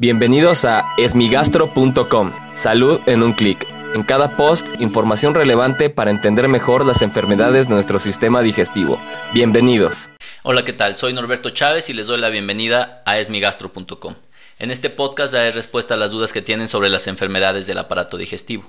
Bienvenidos a esmigastro.com. Salud en un clic. En cada post, información relevante para entender mejor las enfermedades de nuestro sistema digestivo. Bienvenidos. Hola, ¿qué tal? Soy Norberto Chávez y les doy la bienvenida a esmigastro.com. En este podcast daré respuesta a las dudas que tienen sobre las enfermedades del aparato digestivo.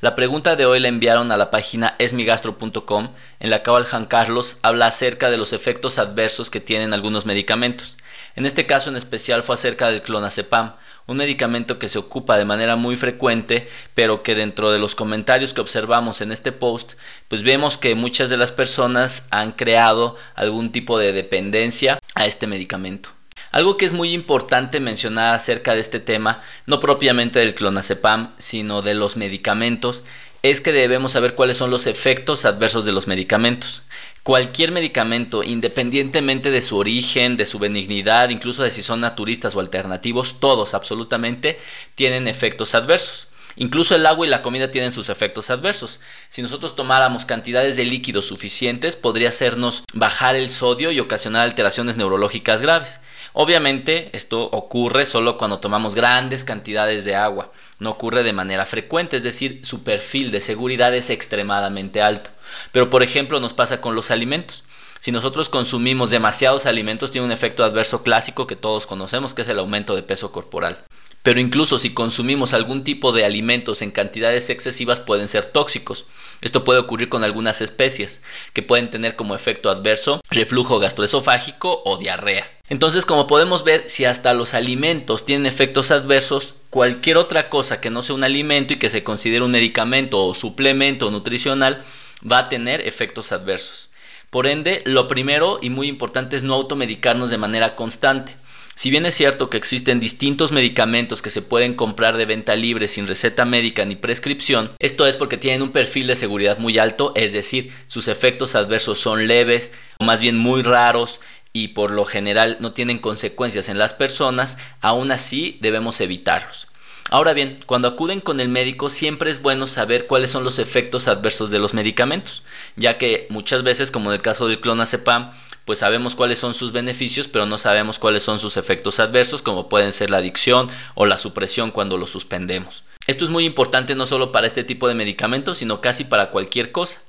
La pregunta de hoy la enviaron a la página esmigastro.com, en la cual Juan Carlos habla acerca de los efectos adversos que tienen algunos medicamentos. En este caso en especial fue acerca del clonazepam, un medicamento que se ocupa de manera muy frecuente, pero que dentro de los comentarios que observamos en este post, pues vemos que muchas de las personas han creado algún tipo de dependencia a este medicamento. Algo que es muy importante mencionar acerca de este tema, no propiamente del clonazepam, sino de los medicamentos, es que debemos saber cuáles son los efectos adversos de los medicamentos. Cualquier medicamento, independientemente de su origen, de su benignidad, incluso de si son naturistas o alternativos, todos absolutamente tienen efectos adversos. Incluso el agua y la comida tienen sus efectos adversos. Si nosotros tomáramos cantidades de líquidos suficientes, podría hacernos bajar el sodio y ocasionar alteraciones neurológicas graves. Obviamente esto ocurre solo cuando tomamos grandes cantidades de agua, no ocurre de manera frecuente, es decir, su perfil de seguridad es extremadamente alto. Pero por ejemplo nos pasa con los alimentos. Si nosotros consumimos demasiados alimentos tiene un efecto adverso clásico que todos conocemos, que es el aumento de peso corporal. Pero incluso si consumimos algún tipo de alimentos en cantidades excesivas pueden ser tóxicos. Esto puede ocurrir con algunas especies, que pueden tener como efecto adverso reflujo gastroesofágico o diarrea. Entonces, como podemos ver, si hasta los alimentos tienen efectos adversos, cualquier otra cosa que no sea un alimento y que se considere un medicamento o suplemento nutricional va a tener efectos adversos. Por ende, lo primero y muy importante es no automedicarnos de manera constante. Si bien es cierto que existen distintos medicamentos que se pueden comprar de venta libre sin receta médica ni prescripción, esto es porque tienen un perfil de seguridad muy alto, es decir, sus efectos adversos son leves o más bien muy raros y por lo general no tienen consecuencias en las personas, aún así debemos evitarlos. Ahora bien, cuando acuden con el médico siempre es bueno saber cuáles son los efectos adversos de los medicamentos, ya que muchas veces, como en el caso del clonazepam, pues sabemos cuáles son sus beneficios, pero no sabemos cuáles son sus efectos adversos, como pueden ser la adicción o la supresión cuando lo suspendemos. Esto es muy importante no solo para este tipo de medicamentos, sino casi para cualquier cosa.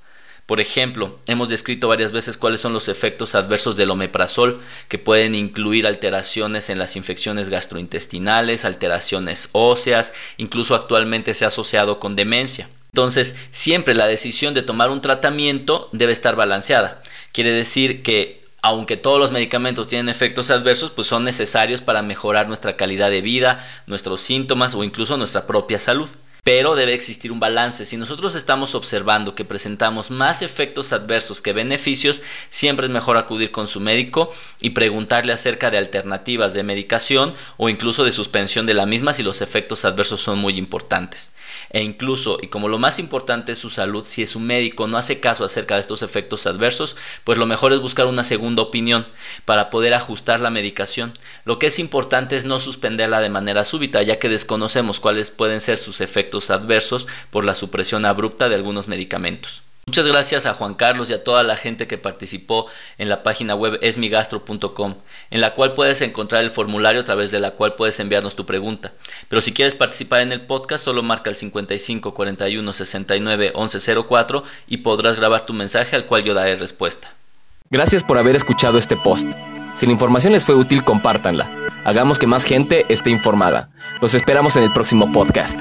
Por ejemplo, hemos descrito varias veces cuáles son los efectos adversos del omeprazol, que pueden incluir alteraciones en las infecciones gastrointestinales, alteraciones óseas, incluso actualmente se ha asociado con demencia. Entonces, siempre la decisión de tomar un tratamiento debe estar balanceada. Quiere decir que aunque todos los medicamentos tienen efectos adversos, pues son necesarios para mejorar nuestra calidad de vida, nuestros síntomas o incluso nuestra propia salud pero debe existir un balance. Si nosotros estamos observando que presentamos más efectos adversos que beneficios, siempre es mejor acudir con su médico y preguntarle acerca de alternativas de medicación o incluso de suspensión de la misma si los efectos adversos son muy importantes. E incluso, y como lo más importante es su salud, si su médico no hace caso acerca de estos efectos adversos, pues lo mejor es buscar una segunda opinión para poder ajustar la medicación. Lo que es importante es no suspenderla de manera súbita, ya que desconocemos cuáles pueden ser sus efectos adversos por la supresión abrupta de algunos medicamentos. Muchas gracias a Juan Carlos y a toda la gente que participó en la página web esmigastro.com, en la cual puedes encontrar el formulario a través de la cual puedes enviarnos tu pregunta. Pero si quieres participar en el podcast, solo marca el 55 41 69 11 04 y podrás grabar tu mensaje al cual yo daré respuesta. Gracias por haber escuchado este post. Si la información les fue útil, compártanla. Hagamos que más gente esté informada. Los esperamos en el próximo podcast.